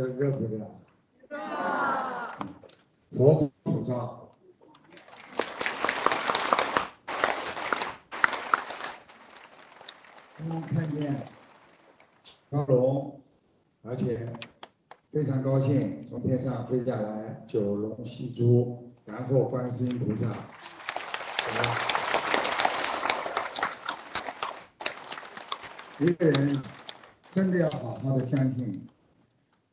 大家热不热？热。佛普照。刚刚看见高龙，而且非常高兴从天上飞下来，九龙戏珠，然后观世音菩萨。一个人真的要好好的相信，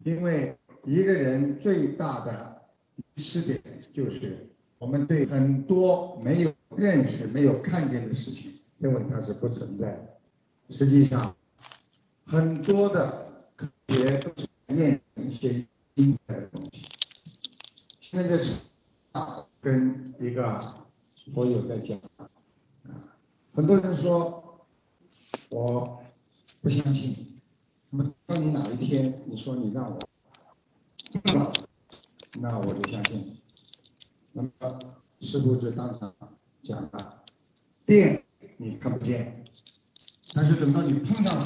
因为一个人最大的失点就是我们对很多没有认识、没有看见的事情，认为它是不存在的。实际上，很多的科学都是验一些精彩的东西。现在，跟一个朋友在讲啊，很多人说我。不相信，么当你哪一天你说你让我，那我就相信。那么师傅就当场讲了，电你看不见，但是等到你碰上了，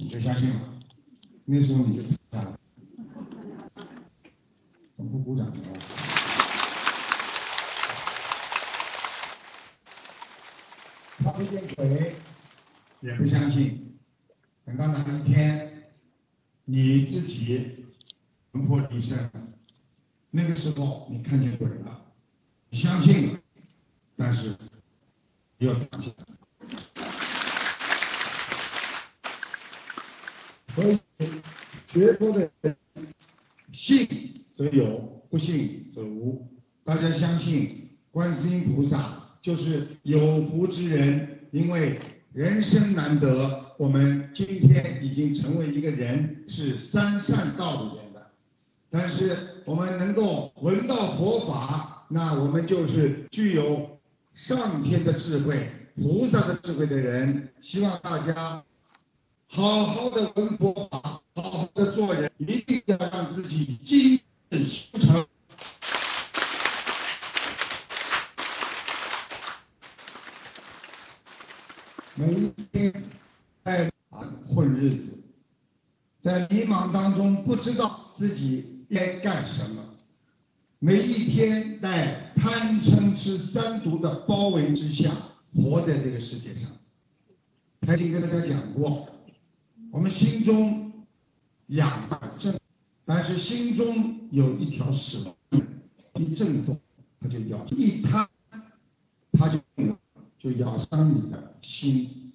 你就相信了，那时候你就明白了。怎么不鼓掌呢？他不见鬼，也不相信。等到哪一天你自己魂魄离身，那个时候你看见鬼了，你相信，但是要当下。所以学佛的，信则有，不信则无。大家相信观世音菩萨就是有福之人，因为人生难得。我们今天已经成为一个人，是三善道里面的，但是我们能够闻到佛法，那我们就是具有上天的智慧、菩萨的智慧的人。希望大家好好的闻佛法，好好的做人，一定要让自己精进修成。每天。在啊混日子，在迷茫当中不知道自己该干什么，每一天在贪嗔痴三毒的包围之下活在这个世界上。曾经跟大家讲过，我们心中养正，但是心中有一条蛇，一震动它就咬，一贪它就就咬伤你的心。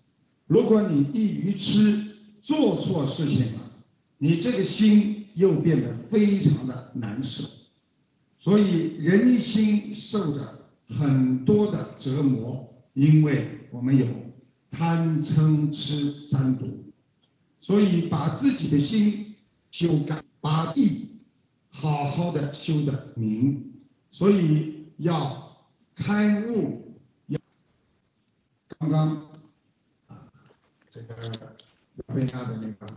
如果你一愚痴做错事情了，你这个心又变得非常的难受，所以人心受着很多的折磨，因为我们有贪嗔痴三毒，所以把自己的心修干，把地好好的修的明，所以要开悟，要刚刚。这个亚非拉的那个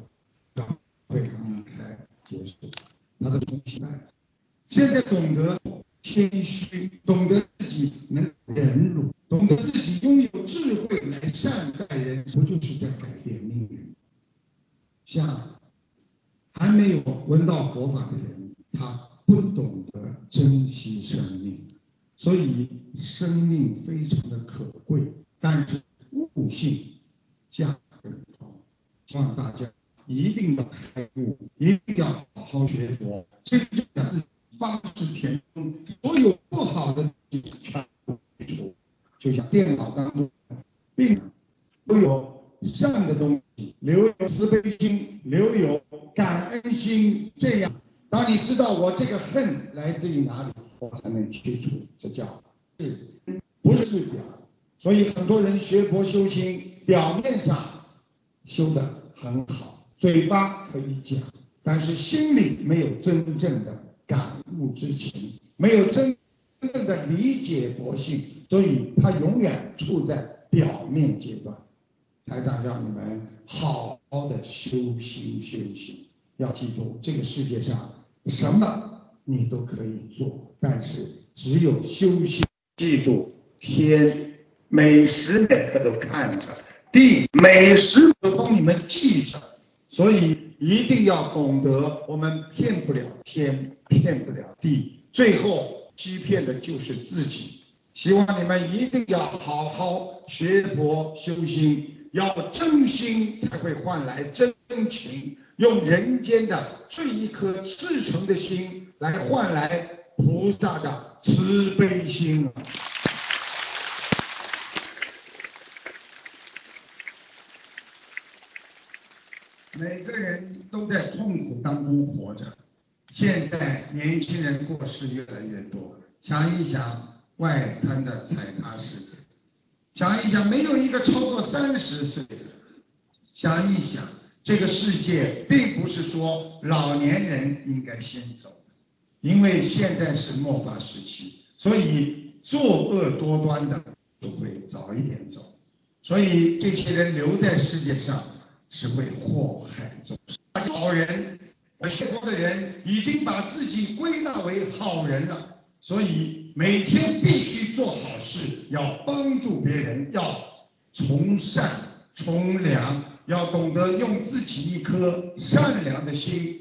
早会刚刚开结束，他的东西呢。现在懂得谦虚，懂得自己能忍辱，懂得自己拥有智慧来善待人，不就是在改变命运？像还没有闻到佛法的人，他不懂得珍惜生命，所以生命非常的可贵，但是悟性。希望大家一定要开悟，一定要好好学佛，真正的自己方式填充，所有不好的全部去除。就像电脑当中，并都有善的东西，留有慈悲心，留有感恩心。这样，当你知道我这个恨来自于哪里，我才能去除。这叫是，不是表。所以很多人学佛修心，表面上修的。很好，嘴巴可以讲，但是心里没有真正的感悟之情，没有真正的理解佛性，所以他永远处在表面阶段。台长让你们好好的修心修行，要记住这个世界上什么你都可以做，但是只有修心。记住，天每时每刻都看着。地每时都帮你们记着，所以。一定要懂得，我们骗不了天，骗不了地，最后欺骗的就是自己。希望你们一定要好好学佛修心，要真心才会换来真情，用人间的这一颗赤诚的心来换来菩萨的慈悲心。每个人都在痛苦当中活着，现在年轻人过世越来越多，想一想。外滩的踩踏事件，想一想，没有一个超过三十岁的。想一想，这个世界并不是说老年人应该先走，因为现在是末法时期，所以作恶多端的都会早一点走，所以这些人留在世界上是会祸害众生。好人，学佛的人已经把自己归纳为好人了。所以每天必须做好事，要帮助别人，要从善从良，要懂得用自己一颗善良的心，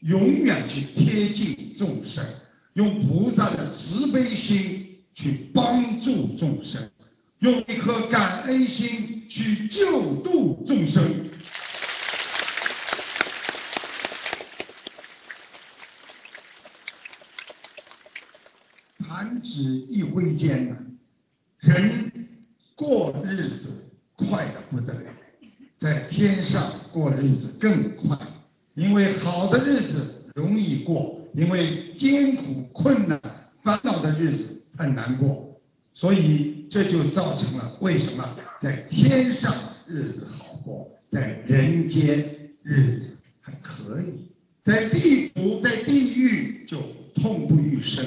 永远去贴近众生，用菩萨的慈悲心去帮助众生，用一颗感恩心去救度众生。弹指一挥间呐，人过日子快得不得了，在天上过日子更快，因为好的日子容易过，因为艰苦困难烦恼的日子很难过，所以这就造成了为什么在天上日子好过，在人间日子还可以，在地府在地狱就痛不欲生。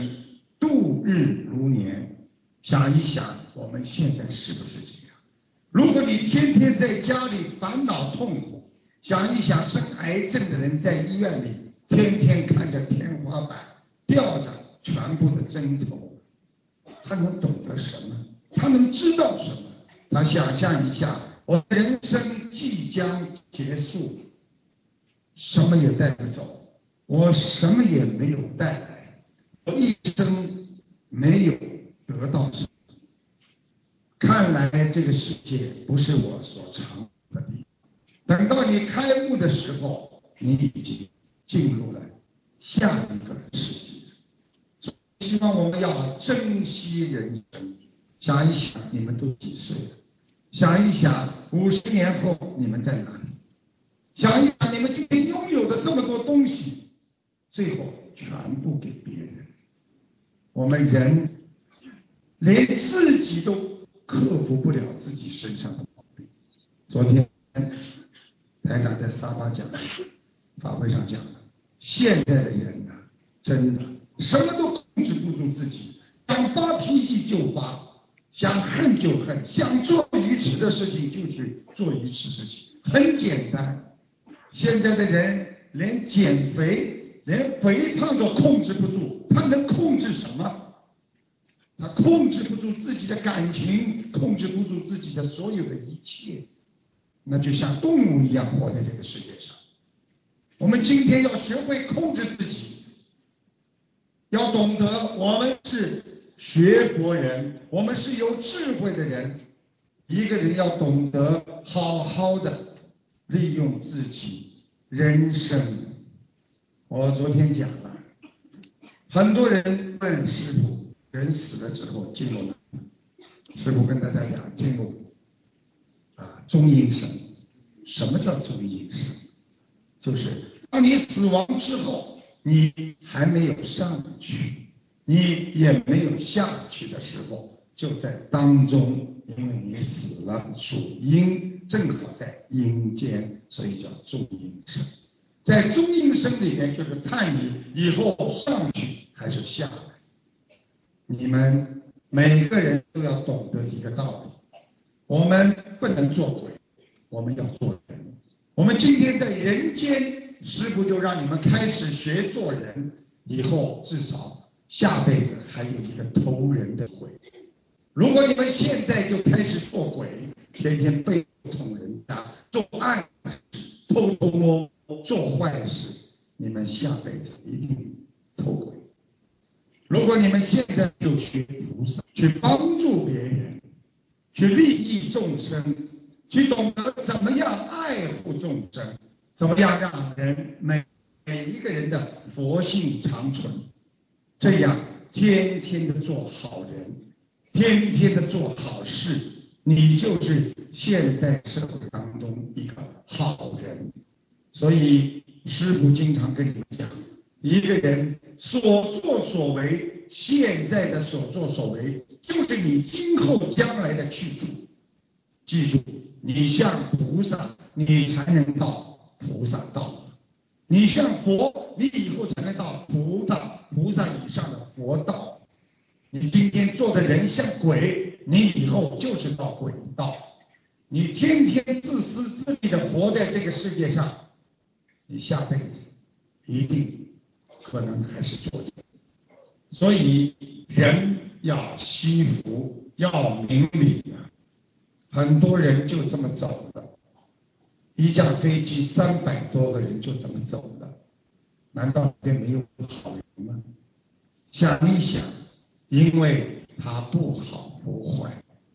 度日如年，想一想，我们现在是不是这样？如果你天天在家里烦恼痛苦，想一想，生癌症的人在医院里天天看着天花板，吊着全部的针头，他能懂得什么？他能知道什么？他想象一下，我人生即将结束，什么也带不走，我什么也没有带来，我一生。没有得到什么，看来这个世界不是我所长的地。等到你开悟的时候，你已经进入了下一个世界。希望我们要珍惜人生。想一想，你们都几岁了？想一想，五十年后你们在哪里？想一想，你们今天拥有的这么多东西，最后全部给别人。我们人连自己都克服不了自己身上的毛病。昨天台长在沙发讲法会上讲的，现在的人呐，真的什么都控制不住自己，想发脾气就发，想恨就恨，想做愚痴的事情就去做愚痴事情，很简单。现在的人连减肥。连肥胖都控制不住，他能控制什么？他控制不住自己的感情，控制不住自己的所有的一切，那就像动物一样活在这个世界上。我们今天要学会控制自己，要懂得我们是学佛人，我们是有智慧的人。一个人要懂得好好的利用自己人生。我昨天讲了，很多人问师傅，人死了之后进入哪？师傅跟大家讲，进入啊中阴身。什么叫中阴身？就是当你死亡之后，你还没有上去，你也没有下去的时候，就在当中，因为你死了，属阴，正好在阴间，所以叫中阴身。在中阴身里面，就是看你以后上去还是下来。你们每个人都要懂得一个道理：我们不能做鬼，我们要做人。我们今天在人间，师傅就让你们开始学做人，以后至少下辈子还有一个偷人的鬼。如果你们现在就开始做鬼，天天背捅人家，做暗事，偷偷摸摸。做坏事，你们下辈子一定偷鬼。如果你们现在就学菩萨，去帮助别人，去利益众生，去懂得怎么样爱护众生，怎么样让人每每一个人的佛性长存，这样天天的做好人，天天的做好事，你就是现代社会当中一个好人。所以师傅经常跟你们讲，一个人所作所为，现在的所作所为，就是你今后将来的去处。记住，你像菩萨，你才能到菩萨道；你像佛，你以后才能到菩萨菩萨佛道。你今天做的人像鬼，你以后就是到鬼道。你天天自私自利的活在这个世界上。你下辈子一定可能还是做人，所以人要惜福，要明理啊！很多人就这么走了，一架飞机三百多个人就这么走了，难道便没有好人吗？想一想，因为他不好不坏，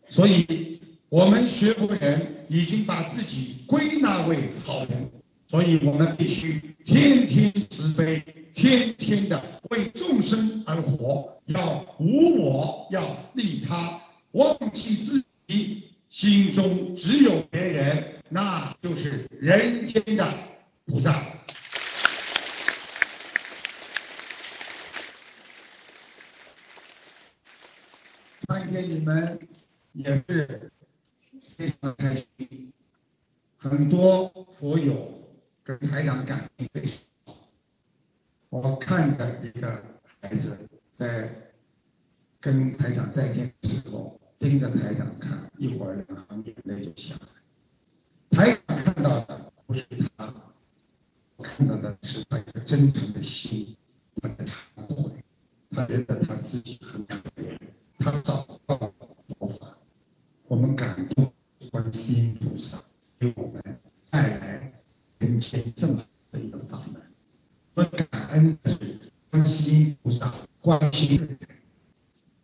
所以我们学佛人已经把自己归纳为好人。所以我们必须天天慈悲，天天的为众生而活，要无我，要利他，忘记自己，心中只有别人，那就是人间的菩萨。看见你们也是非常开心，很多佛友。跟台长感情非常好，我看着一个孩子在跟台长再见的时候，盯着台长看，一会儿两行眼泪就下来。台长看到的不是他，看到的是他一个真诚的心，他的忏悔，他觉得他自己很可怜，他找到了佛法，我们感动观世音菩萨给我们带来。人间这么的一个法门，我们感恩的是观世音菩萨关心人，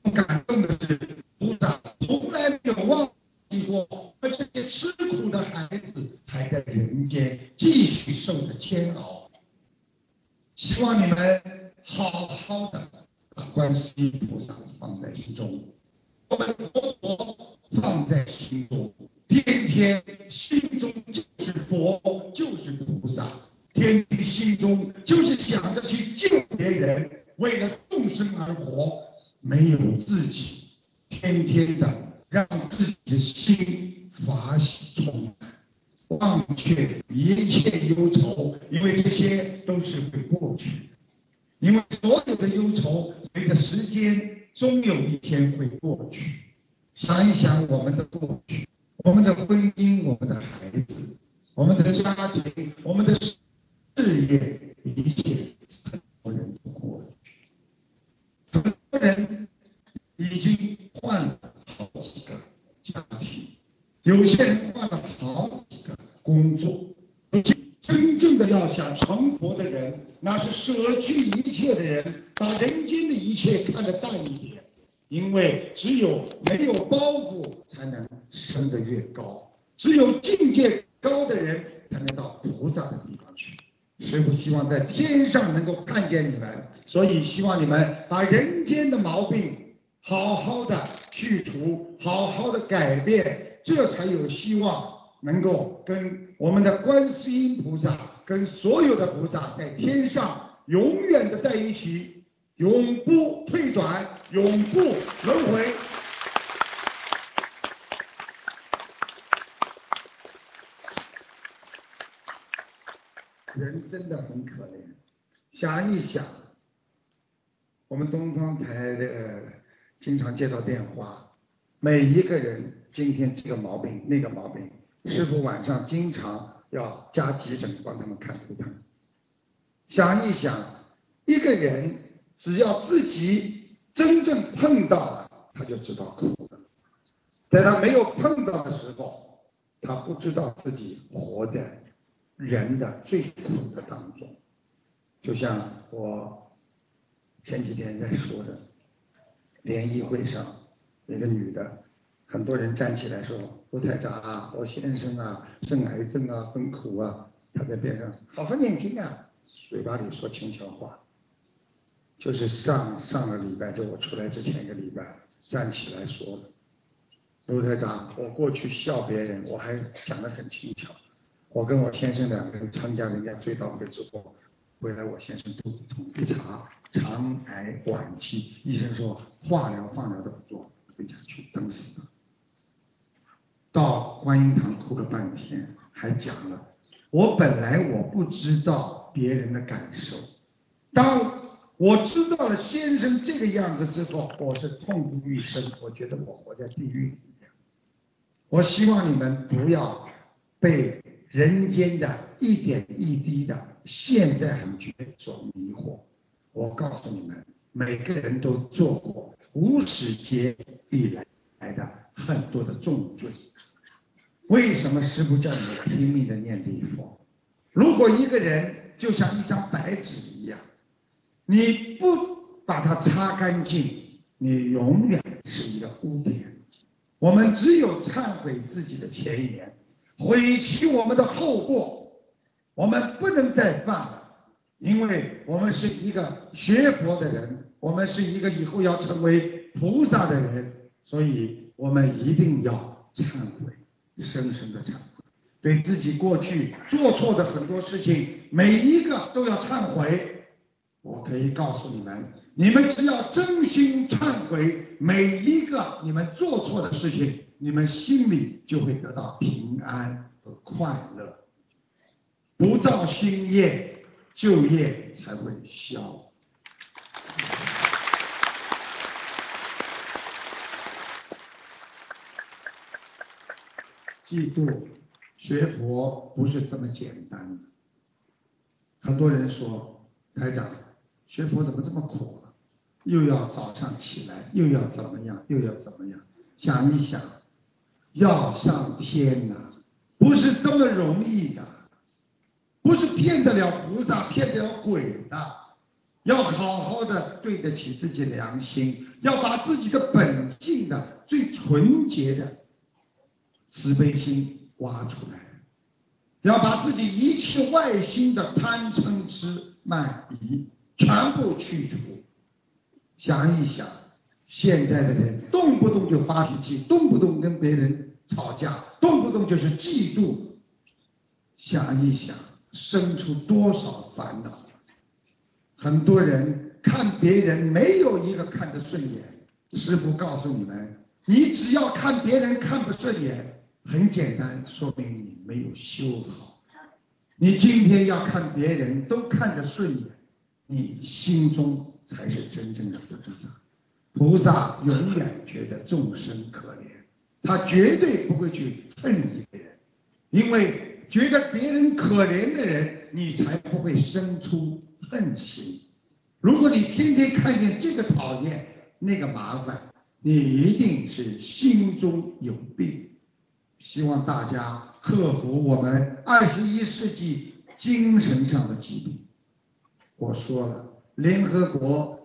我们感动的是菩萨从来没有忘记过，而这些吃苦的孩子还在人间继续受着煎熬。希望你们好好的观世音菩萨放在心中，我们佛放在心中，天天心中就是佛。就是菩萨。天天心中就是想着去救别人，为了众生而活，没有自己，天天的让自己的心法喜充满，忘却一切忧愁，因为这些都是会过去，因为所有的忧愁随着时间终有一天会过去。想一想我们的过去，我们的婚姻，我们的孩子，我们的家庭，我们的。事业一切很多人都过去，很多人已经换了好几个家庭，有些人换了好几个工作。真正的要想成佛的人，那是舍去一切的人，把人间的一切看得淡一点，因为只有没有包袱，才能升得越高；只有境界高的人，才能到菩萨的地方去。师父希望在天上能够看见你们，所以希望你们把人间的毛病好好的去除，好好的改变，这才有希望能够跟我们的观世音菩萨，跟所有的菩萨在天上永远的在一起，永不退转，永不轮回。人真的很可怜，想一想，我们东方台的经常接到电话，每一个人今天这个毛病那个毛病，师傅晚上经常要加急诊帮他们看图腾。想一想，一个人只要自己真正碰到了，他就知道苦了；在他没有碰到的时候，他不知道自己活在。人的最苦的当中。就像我前几天在说的，联谊会上，一个女的，很多人站起来说：“卢台长啊，我先生啊，生癌症啊，很苦啊。”她在边上好好念经啊，嘴巴里说轻巧话。就是上上个礼拜，就我出来之前一个礼拜，站起来说的。卢台长，我过去笑别人，我还讲得很轻巧。我跟我先生两个人参加人家追悼会之后。回来，我先生肚子痛，一查肠癌晚期，医生说化疗、放疗都不做，回家去等死。到观音堂哭了半天，还讲了，我本来我不知道别人的感受，当我知道了先生这个样子之后，我是痛不欲生，我觉得我活在地狱里面。我希望你们不要被人间的一点一滴的。现在很觉所迷惑，我告诉你们，每个人都做过无始劫以来来的很多的重罪。为什么师父叫你们拼命的念礼佛？如果一个人就像一张白纸一样，你不把它擦干净，你永远是一个污点。我们只有忏悔自己的前言，悔其我们的后过。我们不能再犯了，因为我们是一个学佛的人，我们是一个以后要成为菩萨的人，所以我们一定要忏悔，深深的忏悔，对自己过去做错的很多事情，每一个都要忏悔。我可以告诉你们，你们只要真心忏悔每一个你们做错的事情，你们心里就会得到平安和快乐。不造新业，旧业才会消。记住，学佛不是这么简单的。很多人说，台长，学佛怎么这么苦啊？又要早上起来，又要怎么样，又要怎么样？想一想，要上天呐，不是这么容易的。不是骗得了菩萨，骗得了鬼的。要好好的对得起自己良心，要把自己的本性的最纯洁的慈悲心挖出来，要把自己一切外心的贪嗔痴慢疑全部去除。想一想，现在的人动不动就发脾气，动不动跟别人吵架，动不动就是嫉妒。想一想。生出多少烦恼？很多人看别人没有一个看得顺眼。师傅告诉你们，你只要看别人看不顺眼，很简单，说明你没有修好。你今天要看别人都看得顺眼，你心中才是真正的菩萨。菩萨永远觉得众生可怜，他绝对不会去恨一个人，因为。觉得别人可怜的人，你才不会生出恨心。如果你天天看见这个讨厌，那个麻烦，你一定是心中有病。希望大家克服我们二十一世纪精神上的疾病。我说了，联合国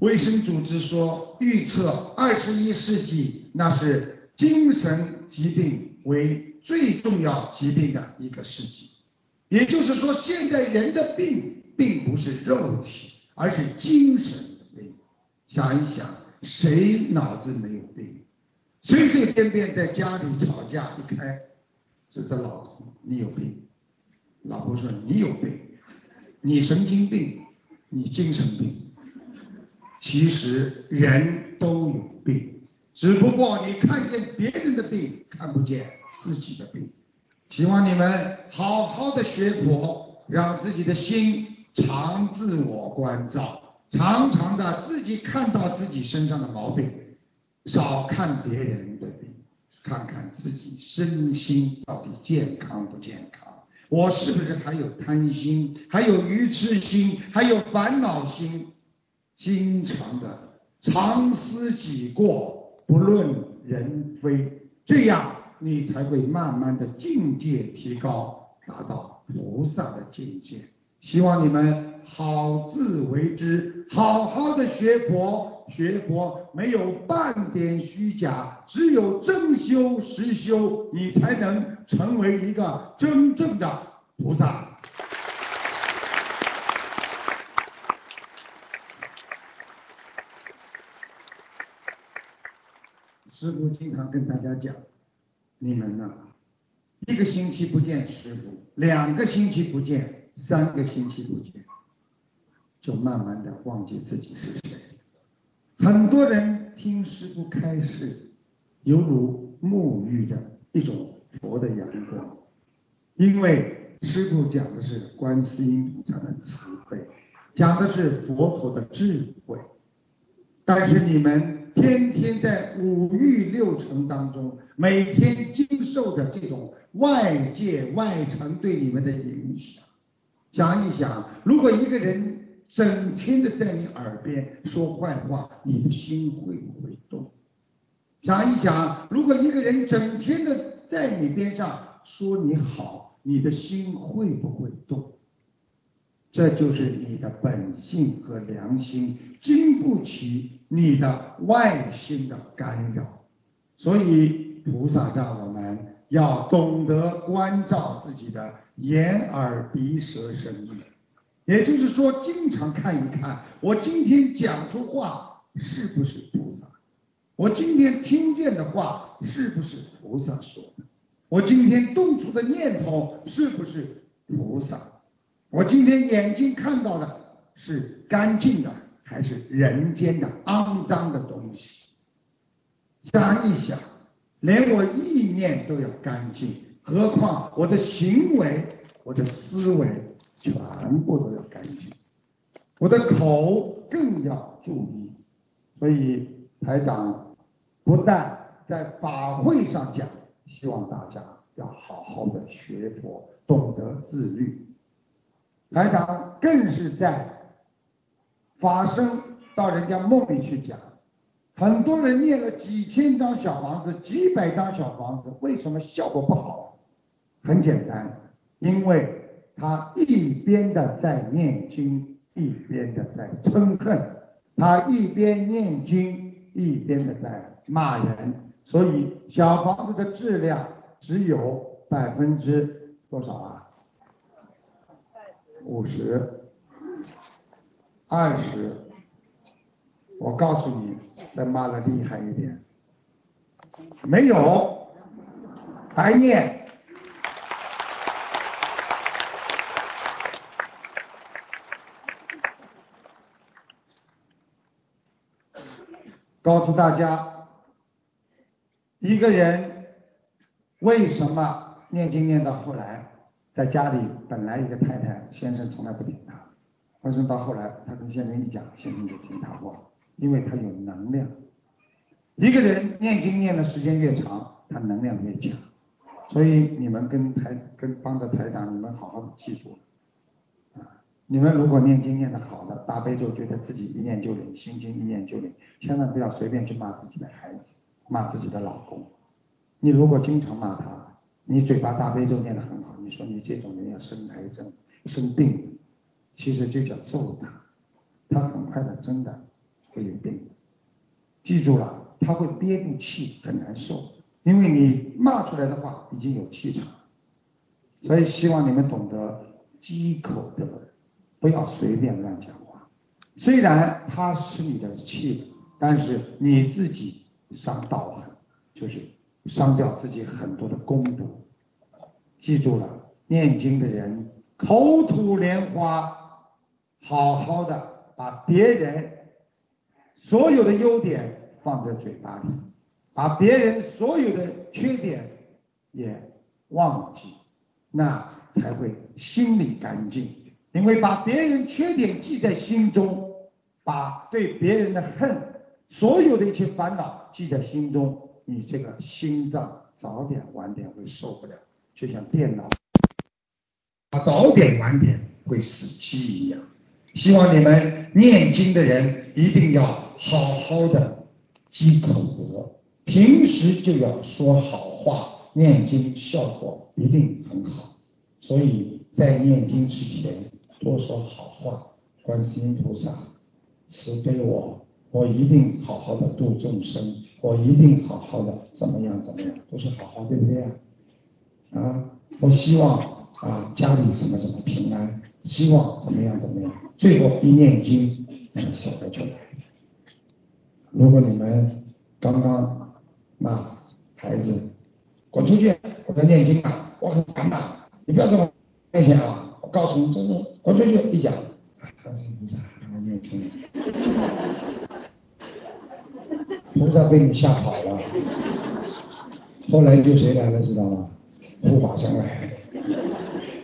卫生组织说，预测二十一世纪那是精神疾病为。最重要疾病的一个世纪，也就是说，现在人的病并不是肉体，而是精神的病。想一想，谁脑子没有病？随随便便在家里吵架，一开指责老公，你有病。老婆说你有病，你神经病，你精神病。其实人都有病，只不过你看见别人的病，看不见。自己的病，希望你们好好的学佛，让自己的心常自我关照，常常的自己看到自己身上的毛病，少看别人的病，看看自己身心到底健康不健康，我是不是还有贪心，还有愚痴心，还有烦恼心，经常的常思己过，不论人非，这样。你才会慢慢的境界提高，达到菩萨的境界。希望你们好自为之，好好的学佛，学佛没有半点虚假，只有真修实修，你才能成为一个真正的菩萨。师傅经常跟大家讲，你们呐、一个星期不见师傅，两个星期不见，三个星期不见，就慢慢的忘记自己是谁。很多人听师傅开示，犹如沐浴着一种佛的阳光，因为师傅讲的是观世音菩萨的慈悲，讲的是佛陀的智慧。但是你们天天在五欲六尘当中，每天经受着这种外界外尘对你们的影响。想一想，如果一个人整天的在你耳边说坏话，你的心会不会动？想一想，如果一个人整天的在你边上说你好，你的心会不会动？这就是你的本性和良心经不起你的外心的干扰，所以菩萨让我们要懂得关照自己的眼耳鼻舌身意，也就是说，经常看一看，我今天讲出话是不是菩萨？我今天听见的话是不是菩萨说的？我今天动出的念头是不是菩萨？我今天眼睛看到的是干净的，还是人间的肮脏的东西？想一想，连我意念都要干净，何况我的行为、我的思维全部都要干净，我的口更要注意。所以台长不但在法会上讲，希望大家要好好的学佛，懂得自律。台长更是在法身到人家梦里去讲，很多人念了几千张小房子、几百张小房子，为什么效果不好？很简单，因为他一边的在念经，一边的在嗔恨，他一边念经，一边的在骂人，所以小房子的质量只有百分之多少啊？五十、二十，我告诉你，再骂的厉害一点，没有，白念。告诉大家，一个人为什么念经念到后来？在家里本来一个太太，先生从来不听他，但是到后来他跟先生一讲，先生就听他话？因为他有能量。一个人念经念的时间越长，他能量越强。所以你们跟台跟帮着台长，你们好好的记住啊！你们如果念经念的好的，大悲咒觉得自己一念就灵，心经一念就灵，千万不要随便去骂自己的孩子，骂自己的老公。你如果经常骂他，你嘴巴大悲咒念得很好，你说你这种人要生癌症、生病，其实就叫揍他，他很快的真的会有病。记住了，他会憋住气，很难受，因为你骂出来的话已经有气场。所以希望你们懂得积口德，不要随便乱讲话。虽然他是你的气，但是你自己伤道行，就是伤掉自己很多的功德。记住了，念经的人口吐莲花，好好的把别人所有的优点放在嘴巴里，把别人所有的缺点也忘记，那才会心里干净。因为把别人缺点记在心中，把对别人的恨，所有的一切烦恼记在心中，你这个心脏早点晚点会受不了。就像电脑，早点晚点会死机一样。希望你们念经的人一定要好好的积口德，平时就要说好话，念经效果一定很好。所以在念经之前多说好话，观世音菩萨慈悲我，我一定好好的度众生，我一定好好的怎么样怎么样，都是好话，对不对啊？啊，我希望啊家里什么什么平安，希望怎么样怎么样，最后一念经，那个效果就来。如果你们刚刚骂孩子滚出去，我在念经啊，我很烦的，你不要在我面前啊，我告诉你，真的滚出去一讲，他是菩萨，我念经，菩萨被你吓跑了，后来就谁来了，知道吗？护法神来。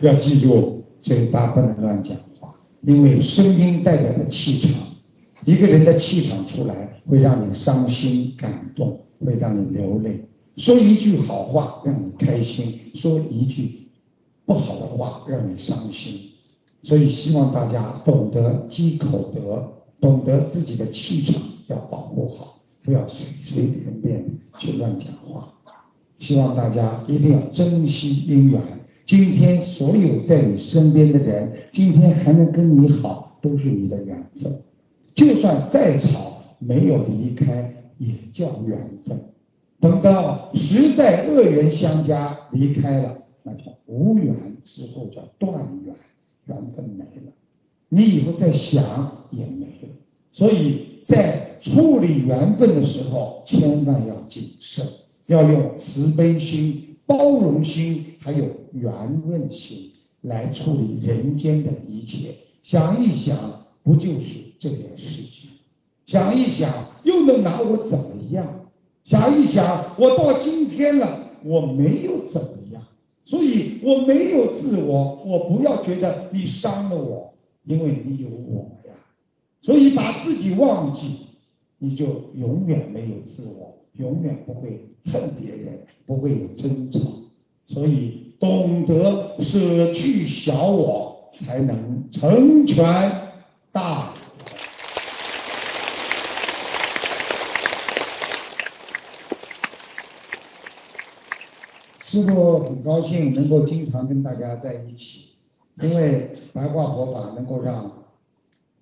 要记住，嘴巴不能乱讲话，因为声音代表的气场，一个人的气场出来，会让你伤心感动，会让你流泪。说一句好话让你开心，说一句不好的话让你伤心。所以希望大家懂得积口德，懂得自己的气场要保护好，不要随随便便去乱讲话。希望大家一定要珍惜姻缘。今天所有在你身边的人，今天还能跟你好，都是你的缘分。就算再吵，没有离开，也叫缘分。等到实在恶缘相加，离开了，那叫无缘之后叫断缘，缘分没了，你以后再想也没了。所以在处理缘分的时候，千万要谨慎。要用慈悲心、包容心，还有圆润心来处理人间的一切。想一想，不就是这件事情？想一想，又能拿我怎么样？想一想，我到今天了，我没有怎么样，所以我没有自我。我不要觉得你伤了我，因为你有我呀。所以把自己忘记，你就永远没有自我，永远不会。恨别人不会有争吵，所以懂得舍去小我，才能成全大。师傅很高兴能够经常跟大家在一起，因为白话佛法能够让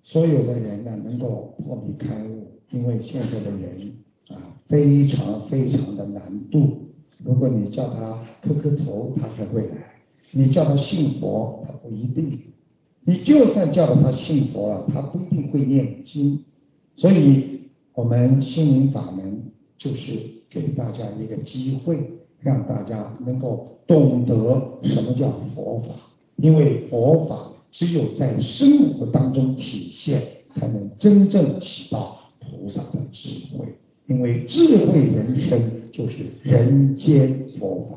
所有的人呢能够破迷开悟，因为现在的人。啊，非常非常的难度。如果你叫他磕磕头，他才会来；你叫他信佛，他不一定。你就算叫他信佛了，他不一定会念经。所以，我们心灵法门就是给大家一个机会，让大家能够懂得什么叫佛法。因为佛法只有在生活当中体现，才能真正起到菩萨的智慧。因为智慧人生就是人间佛法。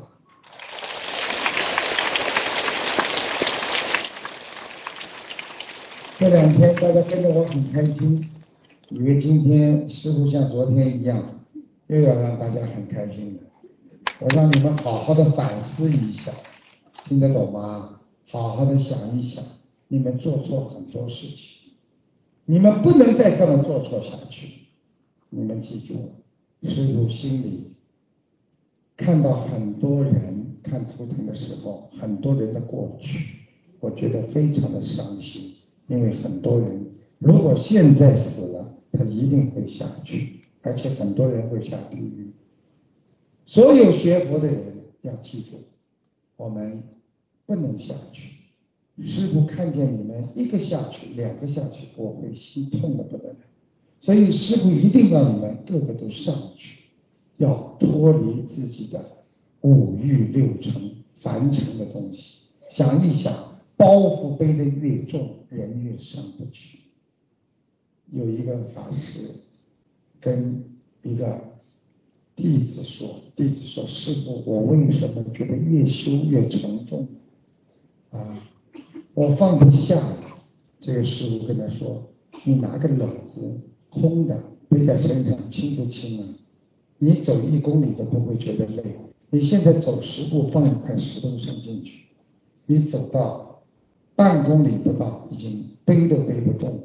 这两天大家跟着我很开心，以为今天师傅像昨天一样，又要让大家很开心了。我让你们好好的反思一下，听得懂吗？好好的想一想，你们做错很多事情，你们不能再这么做错下去。你们记住，师傅心里看到很多人看图腾的时候，很多人的过去，我觉得非常的伤心。因为很多人如果现在死了，他一定会下去，而且很多人会下地狱。所有学佛的人要记住，我们不能下去。师傅看见你们一个下去，两个下去，我会心痛的不得了。所以师傅一定让你们个个都上去，要脱离自己的五欲六尘凡尘的东西。想一想，包袱背得越重，人越上不去。有一个法师跟一个弟子说：“弟子说，师傅，我为什么觉得越修越沉重？啊，我放不下了。”这个师傅跟他说：“你拿个篓子。”空的背在身上轻不轻啊？你走一公里都不会觉得累。你现在走十步放一块石头扔进去，你走到半公里不到，已经背都背不动。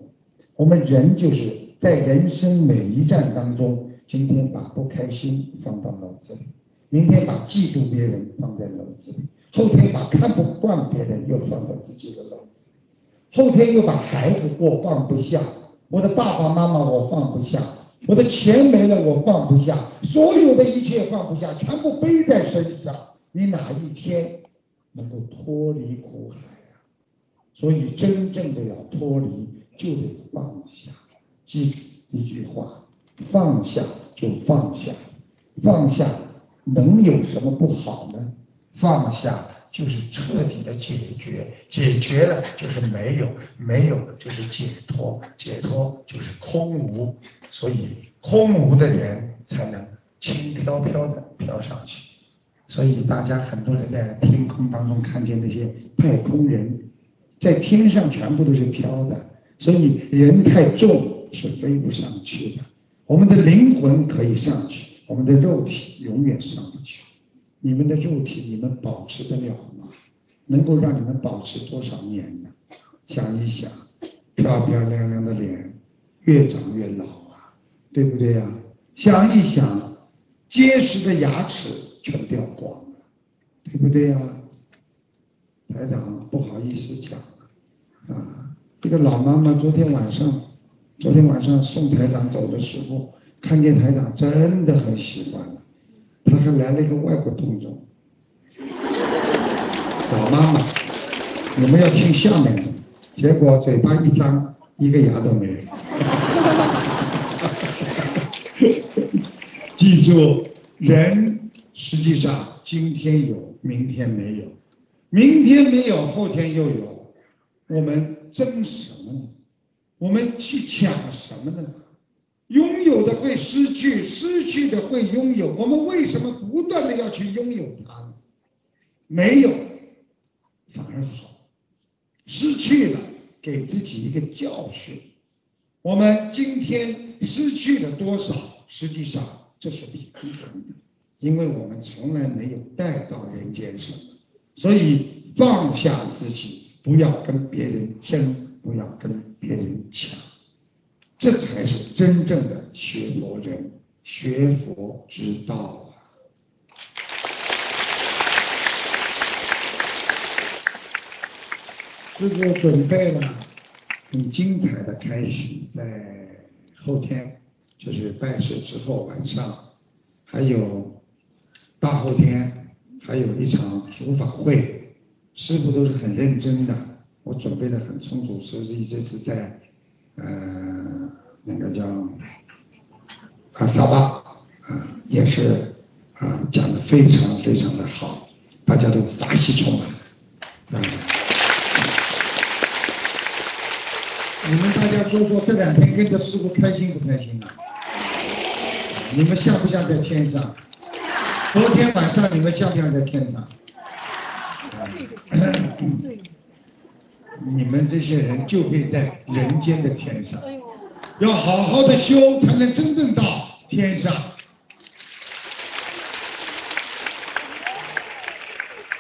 我们人就是在人生每一站当中，今天把不开心放到脑子里，明天把嫉妒别人放在脑子里，后天把看不惯别人，又放在自己的笼子里。后天又把孩子我放不下，我的爸爸妈妈我放不下，我的钱没了我放不下，所有的一切放不下，全部背在身上。你哪一天能够脱离苦海啊？所以真正的要脱离，就得放下。记住一句话：放下就放下，放下能有什么不好呢？放下。就是彻底的解决，解决了就是没有，没有就是解脱，解脱就是空无，所以空无的人才能轻飘飘的飘上去。所以大家很多人在天空当中看见那些太空人，在天上全部都是飘的，所以人太重是飞不上去的。我们的灵魂可以上去，我们的肉体永远上不去。你们的肉体，你们保持得了吗？能够让你们保持多少年呢？想一想，漂漂亮亮的脸，越长越老，对不对呀？想一想，结实的牙齿全掉光了，对不对呀？台长不好意思讲啊，这个老妈妈昨天晚上，昨天晚上送台长走的时候，看见台长真的很喜欢。他还来了一个外国动作，老妈妈，你们要听下面的，结果嘴巴一张，一个牙都没有。记住，人实际上今天有，明天没有，明天没有，后天又有，我们争什么呢？我们去抢什么呢？拥有的会失去，失去的会拥有。我们为什么不断的要去拥有它呢？没有反而好，失去了给自己一个教训。我们今天失去了多少？实际上这是不平衡的，因为我们从来没有带到人间什么，所以放下自己，不要跟别人争，不要跟别人抢。这才是真正的学佛人，学佛之道啊！师傅准备了很精彩的开始，在后天就是拜师之后晚上，还有大后天还有一场主法会，师傅都是很认真的，我准备的很充足，所以这是在。呃，那个叫啊沙巴啊，也是啊讲的非常非常的好，大家都法喜充满。啊，你们大家说说这两天跟着师傅开心不开心啊？你们像不像在天上？昨天晚上你们像不像在天上？你们这些人就会在人间的天上，要好好的修，才能真正到天上。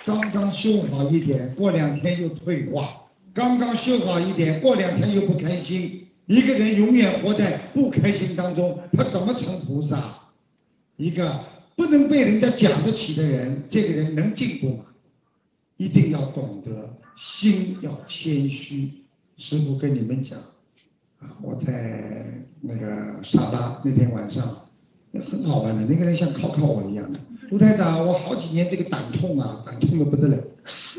刚刚修好一点，过两天又退化；刚刚修好一点，过两天又不开心。一个人永远活在不开心当中，他怎么成菩萨？一个不能被人家讲得起的人，这个人能进步吗？一定要懂得。心要谦虚，师傅跟你们讲啊，我在那个沙巴那天晚上，很好玩的，那个人像考考我一样的，卢台长，我好几年这个胆痛啊，胆痛的不得了，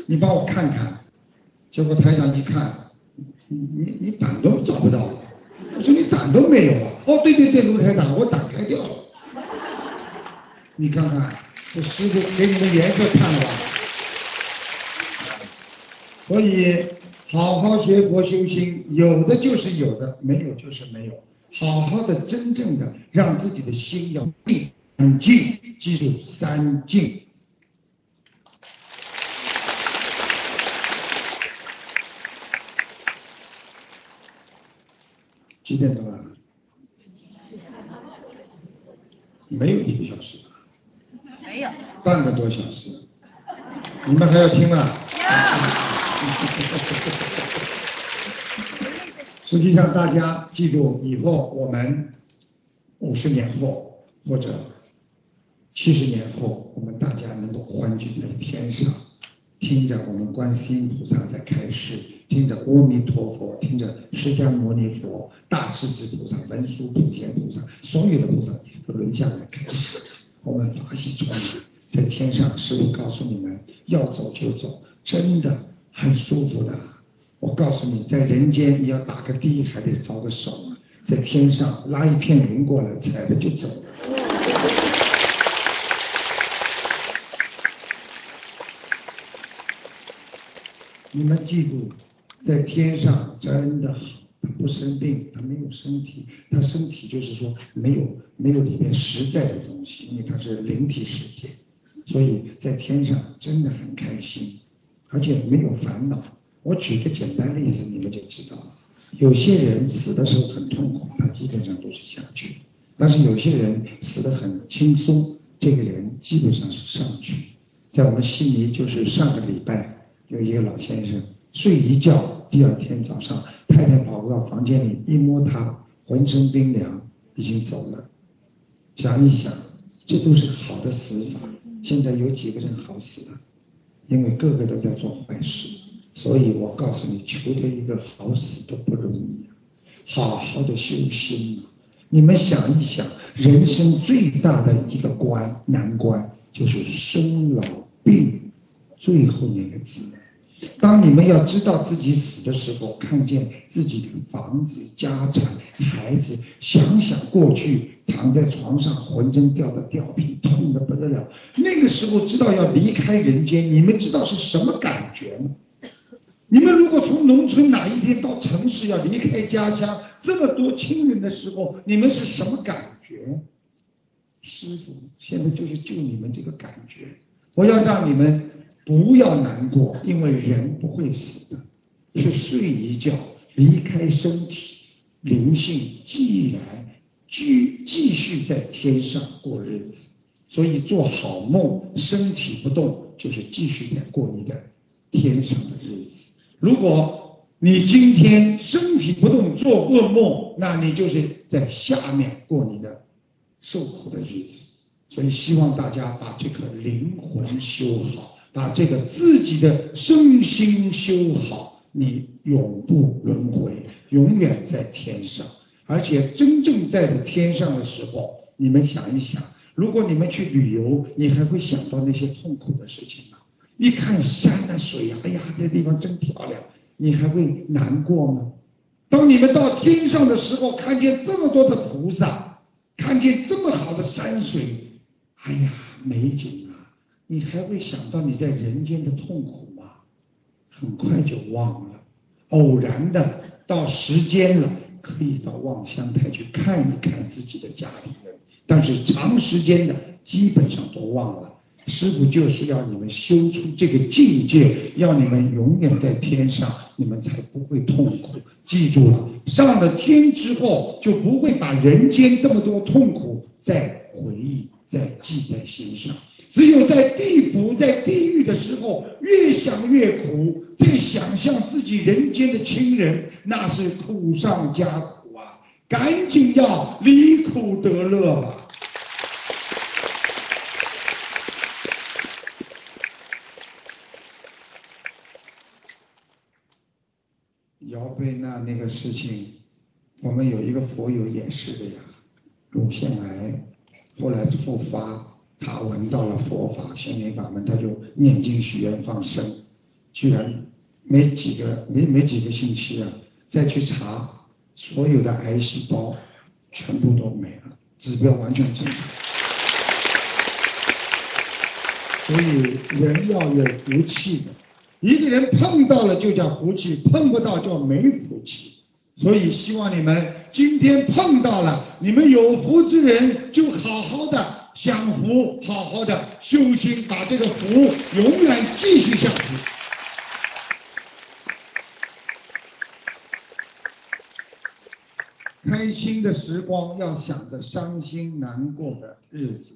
你帮我看看。结果台长一看，你你你胆都找不到，我说你胆都没有啊，哦对对对，卢台长，我胆开掉了。你看看，这师傅给你们颜色看了吧？所以，好好学佛修心，有的就是有的，没有就是没有。好好的，真正的让自己的心要定、很静，记住三静。几点钟了？没有一个小时。没有。半个多小时。你们还要听吗？实际上，大家记住，以后我们五十年后或者七十年后，我们大家能够欢聚在天上，听着我们观世音菩萨在开示，听着阿弥陀佛，听着释迦牟尼佛、大势至菩萨、文殊普贤菩萨，所有的菩萨都轮下来开示，我们法喜充满，在天上，师父告诉你们，要走就走，真的很舒服的。我告诉你，在人间你要打个的还得招个手，在天上拉一片云过来，踩着就走。你们记住，在天上真的好，他不生病，他没有身体，他身体就是说没有没有里面实在的东西，因为他是灵体世界，所以在天上真的很开心，而且没有烦恼。我举个简单例子，你们就知道了。有些人死的时候很痛苦，他基本上都是下去；但是有些人死得很轻松，这个人基本上是上去。在我们悉尼，就是上个礼拜。有一个老先生睡一觉，第二天早上太太跑到房间里一摸他，浑身冰凉，已经走了。想一想，这都是好的死法。现在有几个人好死的？因为个个都在做坏事，所以我告诉你，求得一个好死都不容易。好好的修心啊！你们想一想，人生最大的一个关难关就是生老病。最后那个字，当你们要知道自己死的时候，看见自己的房子、家产、孩子，想想过去躺在床上浑身掉的掉皮，痛的不得了。那个时候知道要离开人间，你们知道是什么感觉吗？你们如果从农村哪一天到城市要离开家乡，这么多亲人的时候，你们是什么感觉？师傅现在就是救你们这个感觉，我要让你们。不要难过，因为人不会死的，是睡一觉离开身体，灵性既然继继续在天上过日子，所以做好梦，身体不动，就是继续在过你的天上的日子。如果你今天身体不动做噩梦，那你就是在下面过你的受苦的日子。所以希望大家把这颗灵魂修好。把这个自己的身心修好，你永不轮回，永远在天上。而且真正在天上的时候，你们想一想，如果你们去旅游，你还会想到那些痛苦的事情吗？一看山啊水啊，哎呀，这地方真漂亮，你还会难过吗？当你们到天上的时候，看见这么多的菩萨，看见这么好的山水，哎呀，美景。你还会想到你在人间的痛苦吗？很快就忘了。偶然的到时间了，可以到望乡台去看一看自己的家里人，但是长时间的基本上都忘了。师傅就是要你们修出这个境界，要你们永远在天上，你们才不会痛苦。记住了，上了天之后，就不会把人间这么多痛苦再回忆、再记在心上。只有在地府、在地狱的时候，越想越苦，再想象自己人间的亲人，那是苦上加苦啊！赶紧要离苦得乐吧！姚贝娜那个事情，我们有一个佛友也是的呀，乳腺癌，后来复发。他闻到了佛法、心灵法门，他就念经许愿放生，居然没几个没没几个星期啊，再去查所有的癌细胞全部都没了，指标完全正常。所以人要有福气的，一个人碰到了就叫福气，碰不到叫没福气。所以希望你们今天碰到了，你们有福之人就好好的。享福，好好的修心，把这个福永远继续下去。开心的时光要想着伤心难过的日子，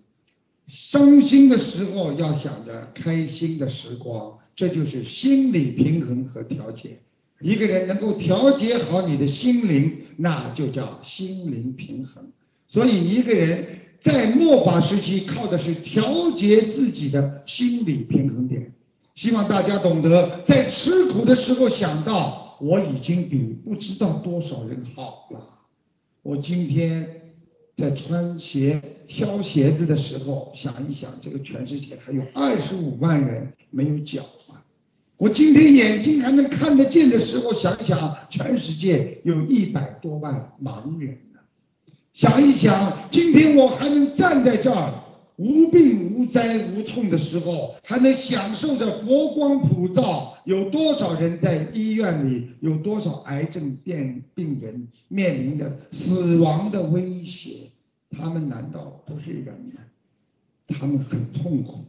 伤心的时候要想着开心的时光，这就是心理平衡和调节。一个人能够调节好你的心灵，那就叫心灵平衡。所以一个人。在末法时期，靠的是调节自己的心理平衡点。希望大家懂得，在吃苦的时候想到，我已经比不知道多少人好了。我今天在穿鞋、挑鞋子的时候，想一想，这个全世界还有二十五万人没有脚啊！我今天眼睛还能看得见的时候，想一想，全世界有一百多万盲人。想一想，今天我还能站在这儿。无病无灾无痛的时候，还能享受着佛光普照，有多少人在医院里？有多少癌症病病人面临着死亡的威胁？他们难道不是人吗？他们很痛苦，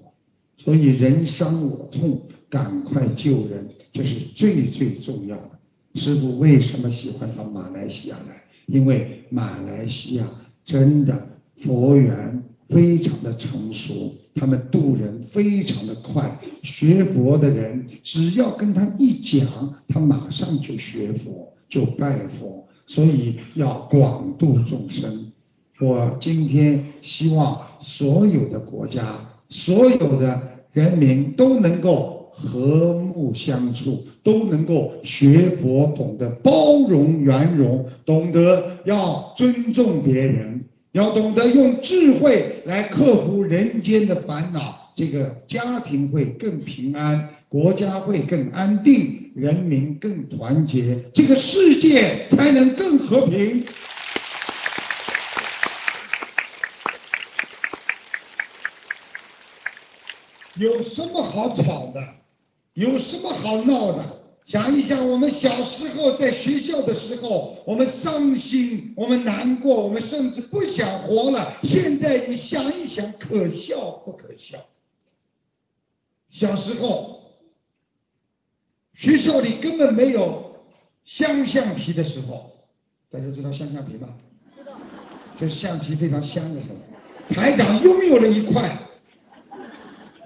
所以人伤我痛，赶快救人，这是最最重要的。师傅为什么喜欢到马来西亚来？因为马来西亚真的佛缘。非常的成熟，他们渡人非常的快。学佛的人只要跟他一讲，他马上就学佛，就拜佛。所以要广度众生。我今天希望所有的国家、所有的人民都能够和睦相处，都能够学佛，懂得包容圆融，懂得要尊重别人。要懂得用智慧来克服人间的烦恼，这个家庭会更平安，国家会更安定，人民更团结，这个世界才能更和平。有什么好吵的？有什么好闹的？想一想，我们小时候在学校的时候，我们伤心，我们难过，我们甚至不想活了。现在你想一想，可笑不可笑？小时候，学校里根本没有香橡皮的时候，大家知道香橡皮吗？知道。就是橡皮非常香的时候，台长拥有了一块。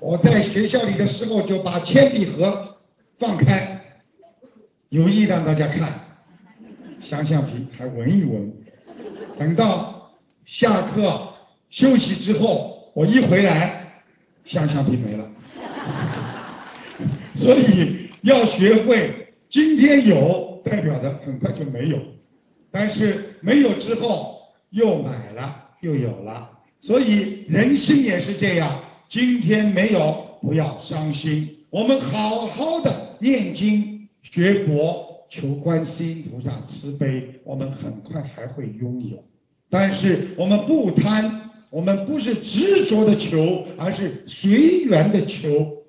我在学校里的时候，就把铅笔盒放开。有意让大家看，香橡皮还闻一闻，等到下课休息之后，我一回来，香橡皮没了。所以要学会，今天有代表的很快就没有，但是没有之后又买了又有了，所以人心也是这样，今天没有不要伤心，我们好好的念经。学佛求观世音菩萨慈悲，我们很快还会拥有。但是我们不贪，我们不是执着的求，而是随缘的求。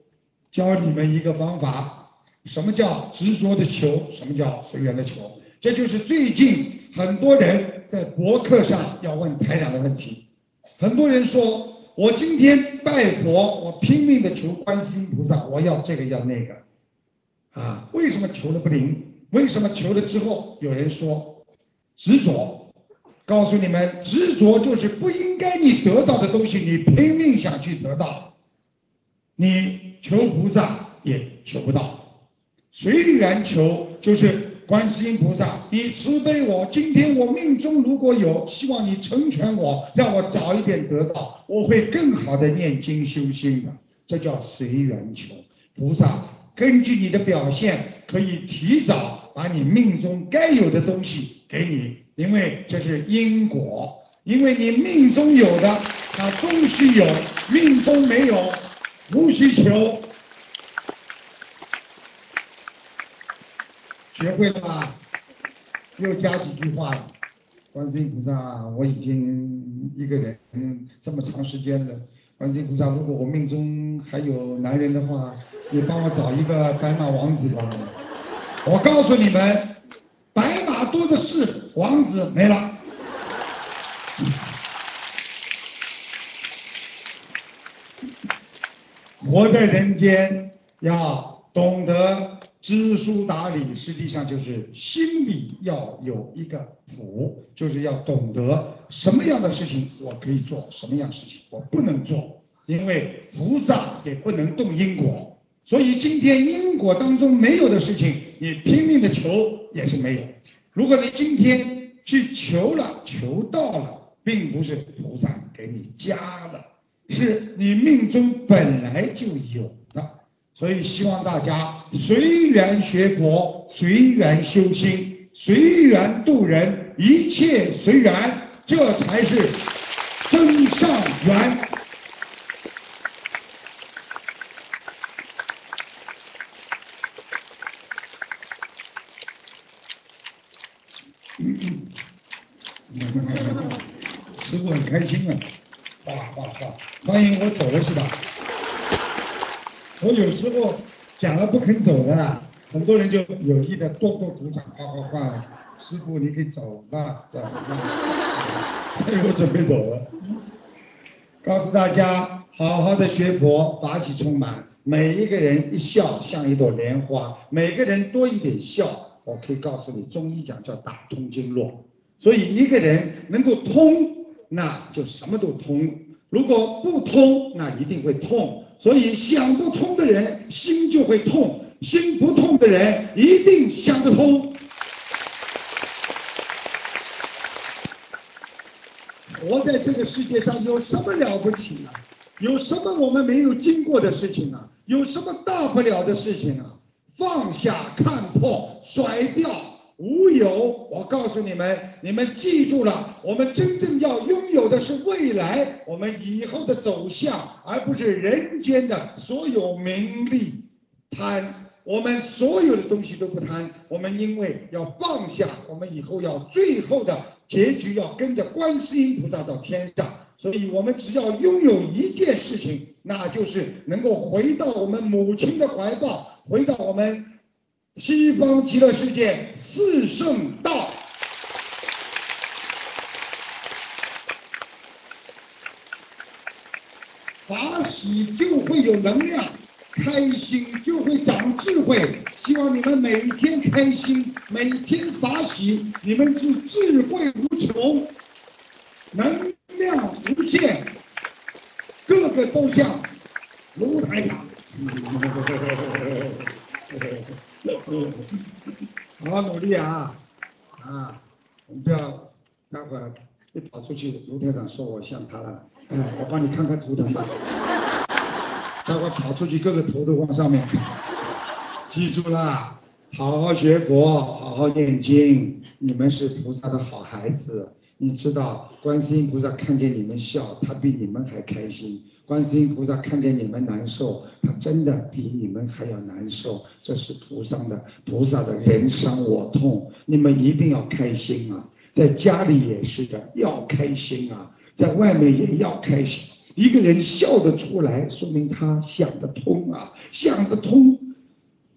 教你们一个方法，什么叫执着的求？什么叫随缘的求？这就是最近很多人在博客上要问台长的问题。很多人说，我今天拜佛，我拼命的求观世音菩萨，我要这个要那个。啊，为什么求的不灵？为什么求了之后有人说执着？告诉你们，执着就是不应该你得到的东西，你拼命想去得到，你求菩萨也求不到。随缘求就是观世音菩萨，你慈悲我，今天我命中如果有，希望你成全我，让我早一点得到，我会更好的念经修心的，这叫随缘求菩萨。根据你的表现，可以提早把你命中该有的东西给你，因为这是因果。因为你命中有的，它终须有；命中没有，无需求。学会了吗？又加几句话了。观世音菩萨，我已经一个人这么长时间了。观世音菩萨，如果我命中还有男人的话。你帮我找一个白马王子吧！我告诉你们，白马多的是，王子没了。活在人间，要懂得知书达理，实际上就是心里要有一个谱，就是要懂得什么样的事情我可以做，什么样事情我不能做，因为菩萨也不能动因果。所以今天因果当中没有的事情，你拼命的求也是没有。如果你今天去求了，求到了，并不是菩萨给你加的，是你命中本来就有。所以希望大家随缘学佛，随缘修心，随缘度人，一切随缘，这才是真上缘。师傅很开心啊，哇哇哇！欢迎我走了是吧？我有时候讲了不肯走的，很多人就有意的跺跺鼓掌，夸夸夸。师傅你可以走吧，走吧。我准备走了。告诉大家，好好的学佛，法喜充满。每一个人一笑像一朵莲花，每个人多一点笑，我可以告诉你，中医讲叫打通经络。所以一个人能够通，那就什么都通；如果不通，那一定会痛。所以想不通的人心就会痛，心不痛的人一定想得通。活在这个世界上有什么了不起啊？有什么我们没有经过的事情啊？有什么大不了的事情啊？放下，看破，甩掉，无有。我告诉你们，你们记住了，我们真正要拥有的是未来，我们以后的走向，而不是人间的所有名利贪。我们所有的东西都不贪，我们因为要放下，我们以后要最后的结局要跟着观世音菩萨到天上，所以我们只要拥有一件事情，那就是能够回到我们母亲的怀抱，回到我们西方极乐世界四圣道。法喜就会有能量，开心就会长智慧。希望你们每天开心，每天法喜，你们是智慧无穷，能量无限，个个都像卢台长。好好努力啊啊！我们不要待会儿一跑出去，卢台长说我像他了。哎，我帮你看看图腾吧。待会儿跑出去，各个头都往上面看。记住了，好好学佛，好好念经。你们是菩萨的好孩子。你知道，观世音菩萨看见你们笑，他比你们还开心；观世音菩萨看见你们难受，他真的比你们还要难受。这是菩萨的菩萨的人伤我痛。你们一定要开心啊！在家里也是的，要开心啊！在外面也要开心，一个人笑得出来，说明他想得通啊，想得通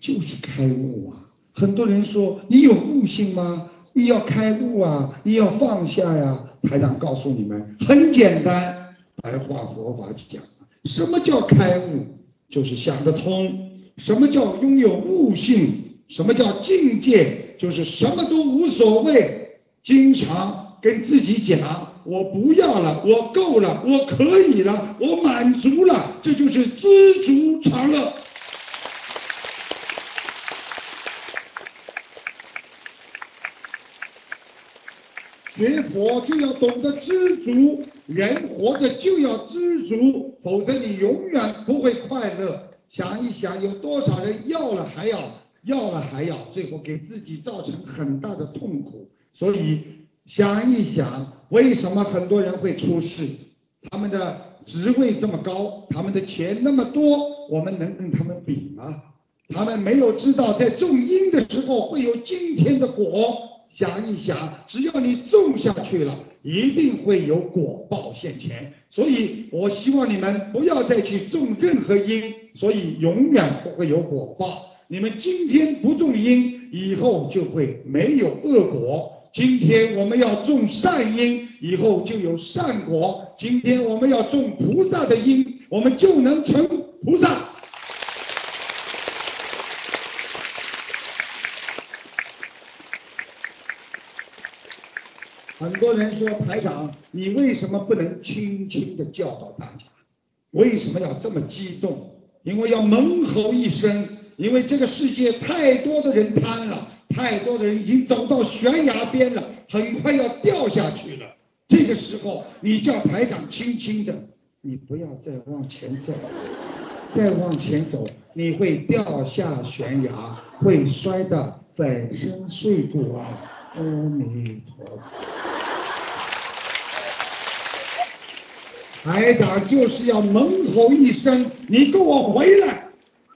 就是开悟啊。很多人说你有悟性吗？你要开悟啊，你要放下呀。台长告诉你们，很简单，白话佛法讲，什么叫开悟？就是想得通。什么叫拥有悟性？什么叫境界？就是什么都无所谓，经常跟自己讲。我不要了，我够了，我可以了，我满足了，这就是知足常乐。学佛就要懂得知足，人活着就要知足，否则你永远不会快乐。想一想，有多少人要了还要，要了还要，最后给自己造成很大的痛苦。所以想一想。为什么很多人会出事？他们的职位这么高，他们的钱那么多，我们能跟他们比吗？他们没有知道在种因的时候会有今天的果。想一想，只要你种下去了，一定会有果报现前。所以我希望你们不要再去种任何因，所以永远不会有果报。你们今天不种因，以后就会没有恶果。今天我们要种善因，以后就有善果。今天我们要种菩萨的因，我们就能成菩萨。很多人说台长，你为什么不能轻轻的教导大家？为什么要这么激动？因为要猛吼一声，因为这个世界太多的人贪了。太多的人已经走到悬崖边了，很快要掉下去了。这个时候，你叫台长轻轻的，你不要再往前走。再往前走，你会掉下悬崖，会摔得粉身碎骨啊！阿弥陀佛。台长就是要猛吼一声：“你给我回来！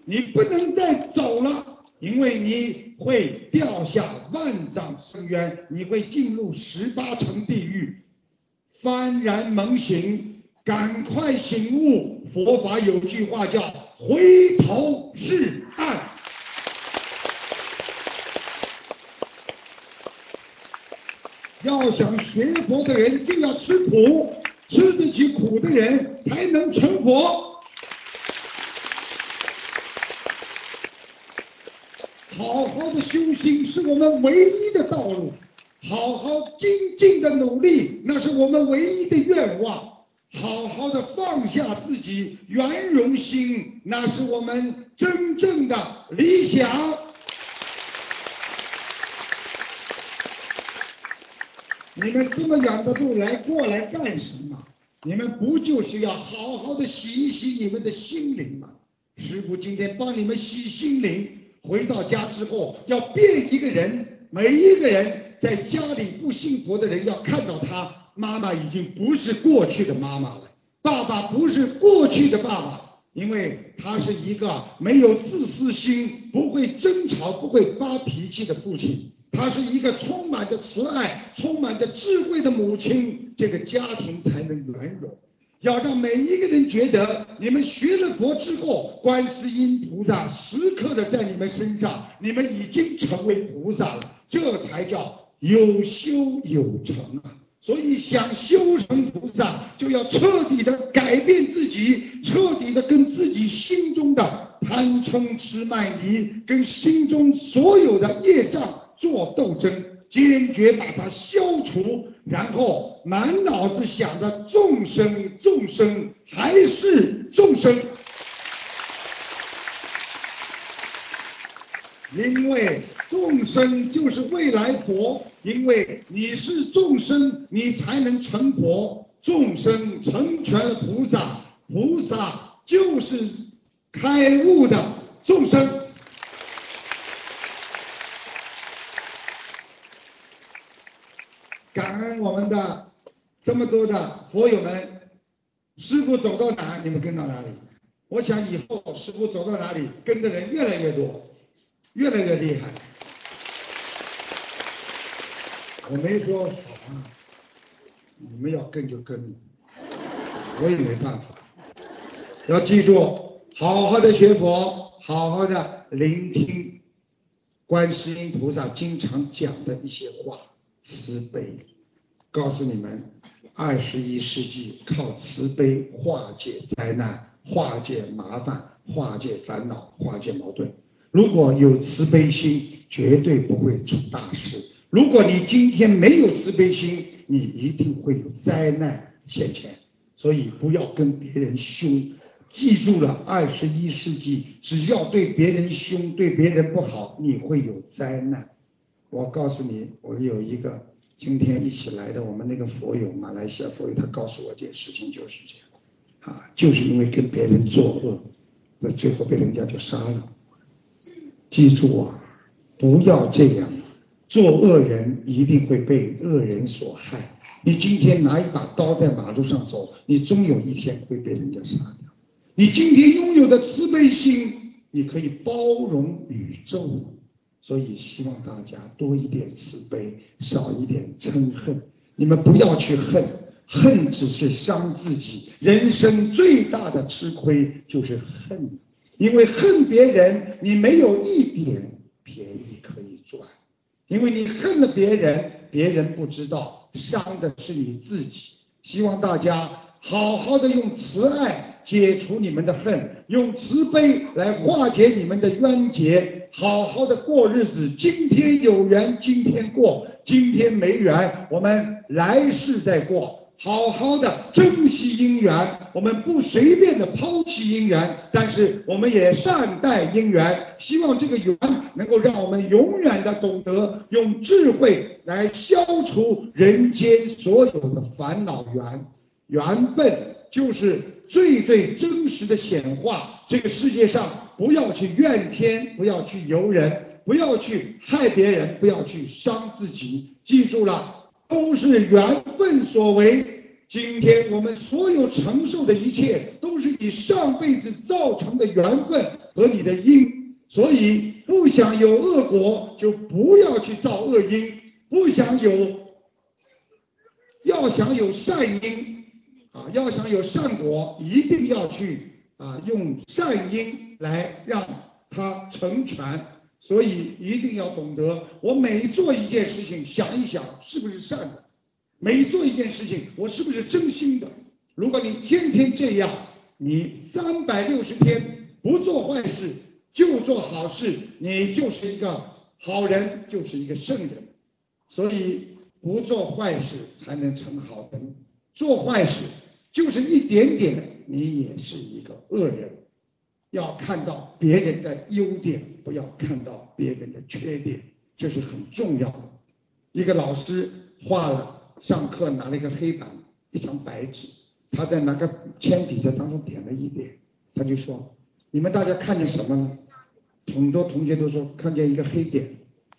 你不能再走了，因为你会掉下万丈深渊，你会进入十八层地狱，幡然猛醒，赶快醒悟！佛法有句话叫‘回头是岸’。要想学佛的人，就要吃苦。”吃得起苦的人才能成佛。好好的修心是我们唯一的道路，好好精进的努力那是我们唯一的愿望，好好的放下自己圆融心那是我们真正的理想。你们这么远的路来过来干什么？你们不就是要好好的洗一洗你们的心灵吗？师傅今天帮你们洗心灵，回到家之后要变一个人。每一个人在家里不信佛的人要看到他妈妈已经不是过去的妈妈了，爸爸不是过去的爸爸，因为他是一个没有自私心、不会争吵、不会发脾气的父亲。她是一个充满着慈爱、充满着智慧的母亲，这个家庭才能圆融。要让每一个人觉得，你们学了佛之后，观世音菩萨时刻的在你们身上，你们已经成为菩萨了，这才叫有修有成啊！所以想修成菩萨，就要彻底的改变自己，彻底的跟自己心中的贪嗔痴慢疑，跟心中所有的业障。做斗争，坚决把它消除，然后满脑子想着众生，众生还是众生，因为众生就是未来佛，因为你是众生，你才能成佛，众生成全了菩萨，菩萨就是开悟的众生。感恩我们的这么多的佛友们，师傅走到哪，你们跟到哪里。我想以后师傅走到哪里，跟的人越来越多，越来越厉害。我没说好啊，你们要跟就跟，我也没办法。要记住，好好的学佛，好好的聆听观世音菩萨经常讲的一些话。慈悲，告诉你们，二十一世纪靠慈悲化解灾难、化解麻烦、化解烦恼、化解矛盾。如果有慈悲心，绝对不会出大事。如果你今天没有慈悲心，你一定会有灾难现前。所以不要跟别人凶，记住了，二十一世纪只要对别人凶、对别人不好，你会有灾难。我告诉你，我有一个今天一起来的我们那个佛友，马来西亚佛友，他告诉我一件事情，就是这样，啊，就是因为跟别人作恶，那最后被人家就杀了。记住啊，不要这样，做恶人一定会被恶人所害。你今天拿一把刀在马路上走，你终有一天会被人家杀掉。你今天拥有的慈悲心，你可以包容宇宙。所以希望大家多一点慈悲，少一点嗔恨。你们不要去恨，恨只是伤自己。人生最大的吃亏就是恨，因为恨别人，你没有一点便宜可以。因为你恨了别人，别人不知道，伤的是你自己。希望大家好好的用慈爱解除你们的恨，用慈悲来化解你们的冤结。好好的过日子，今天有缘今天过，今天没缘我们来世再过。好好的珍惜姻缘，我们不随便的抛弃姻缘，但是我们也善待姻缘。希望这个缘能够让我们永远的懂得用智慧来消除人间所有的烦恼缘。缘分就是最最真实的显化。这个世界上不要去怨天，不要去尤人，不要去害别人，不要去伤自己。记住了，都是缘分所为。今天我们所有承受的一切，都是你上辈子造成的缘分和你的因。所以不想有恶果，就不要去造恶因；不想有，要想有善因啊，要想有善果，一定要去啊，用善因来让它成全。所以一定要懂得，我每做一件事情，想一想是不是善的；每做一件事情，我是不是真心的。如果你天天这样，你三百六十天不做坏事。就做好事，你就是一个好人，就是一个圣人。所以不做坏事才能成好人，做坏事就是一点点，你也是一个恶人。要看到别人的优点，不要看到别人的缺点，这是很重要的。一个老师画了，上课拿了一个黑板，一张白纸，他在拿个铅笔在当中点了一点，他就说：“你们大家看见什么了？”很多同学都说看见一个黑点，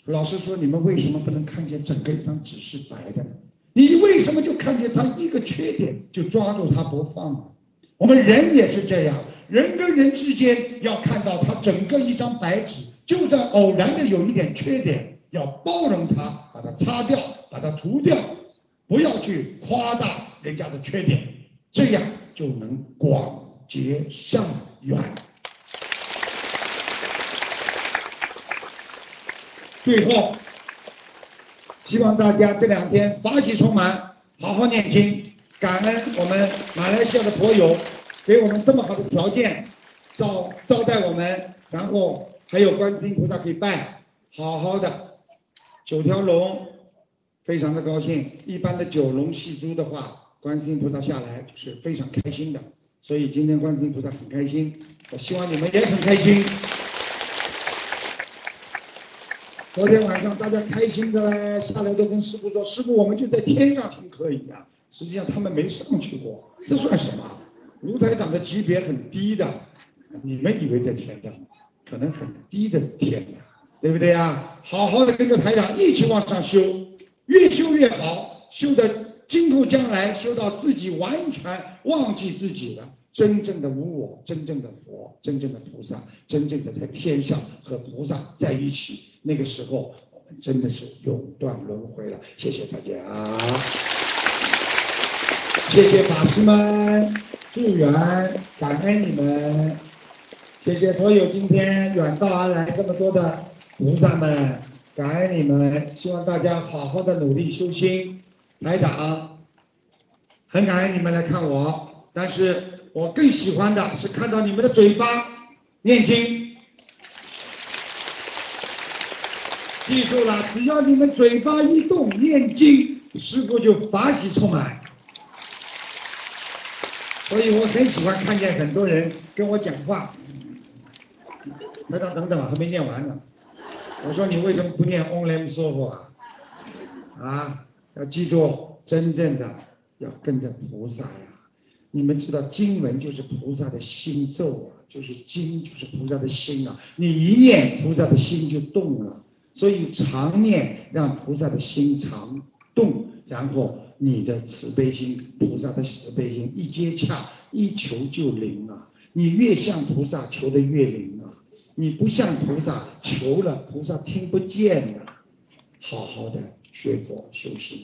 老师说你们为什么不能看见整个一张纸是白的？你为什么就看见他一个缺点就抓住他不放？我们人也是这样，人跟人之间要看到他整个一张白纸，就算偶然的有一点缺点，要包容他，把它擦掉，把它涂掉，不要去夸大人家的缺点，这样就能广结善缘。最后，希望大家这两天法喜充满，好好念经，感恩我们马来西亚的佛友给我们这么好的条件招招待我们，然后还有观世音菩萨可以拜，好好的九条龙，非常的高兴。一般的九龙戏珠的话，观世音菩萨下来是非常开心的，所以今天观世音菩萨很开心，我希望你们也很开心。昨天晚上大家开心的嘞，下来都跟师傅说：“师傅，我们就在天上听课一样。”实际上他们没上去过，这算什么？卢台长的级别很低的，你们以为在天上，可能很低的天，对不对呀？好好的跟着台长一起往上修，越修越好，修的今后将来修到自己完全忘记自己了。真正的无我，真正的佛，真正的菩萨，真正的在天上和菩萨在一起，那个时候我们真的是永断轮回了。谢谢大家，谢谢法师们助缘，感恩你们，谢谢所有今天远道而来这么多的菩萨们，感恩你们，希望大家好好的努力修心。台长，很感恩你们来看我，但是。我更喜欢的是看到你们的嘴巴念经，记住了，只要你们嘴巴一动念经，师傅就法喜充满。所以我很喜欢看见很多人跟我讲话。等等等等，还没念完呢。我说你为什么不念 Only s o f 啊？啊，要记住，真正的要跟着菩萨呀。你们知道经文就是菩萨的心咒啊，就是经就是菩萨的心啊。你一念，菩萨的心就动了。所以常念，让菩萨的心常动，然后你的慈悲心，菩萨的慈悲心一接洽，一求就灵啊。你越向菩萨求的越灵啊。你不向菩萨求了，菩萨听不见啊。好好的学佛修行，